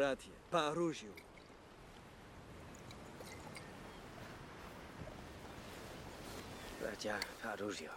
Bratie, Paruziu. Bracia Aruzio.